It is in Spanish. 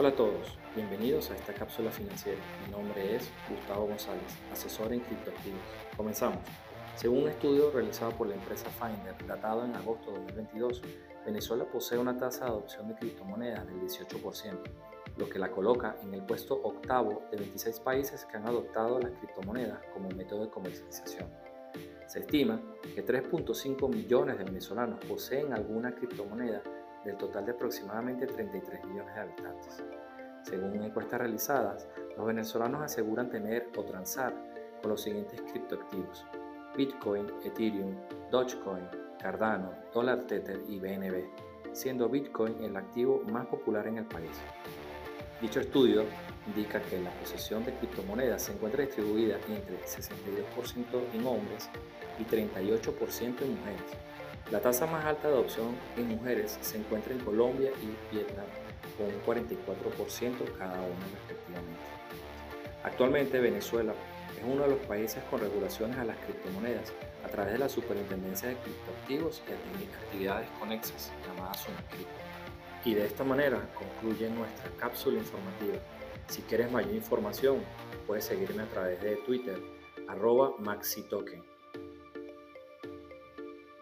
Hola a todos, bienvenidos a esta cápsula financiera. Mi nombre es Gustavo González, asesor en criptoactivos. Comenzamos. Según un estudio realizado por la empresa Finder, datado en agosto de 2022, Venezuela posee una tasa de adopción de criptomonedas del 18%, lo que la coloca en el puesto octavo de 26 países que han adoptado las criptomonedas como método de comercialización. Se estima que 3.5 millones de venezolanos poseen alguna criptomoneda del total de aproximadamente 33 millones de habitantes. Según encuestas realizadas, los venezolanos aseguran tener o transar con los siguientes criptoactivos: Bitcoin, Ethereum, Dogecoin, Cardano, Dollar Tether y BNB, siendo Bitcoin el activo más popular en el país. Dicho estudio indica que la posesión de criptomonedas se encuentra distribuida entre 62% en hombres y 38% en mujeres. La tasa más alta de adopción en mujeres se encuentra en Colombia y Vietnam, con un 44% cada uno respectivamente. Actualmente Venezuela es uno de los países con regulaciones a las criptomonedas a través de la Superintendencia de Criptoactivos y actividades conexas llamada SUNACRIP. Y de esta manera concluye nuestra cápsula informativa. Si quieres mayor información, puedes seguirme a través de Twitter, arroba MaxiToken.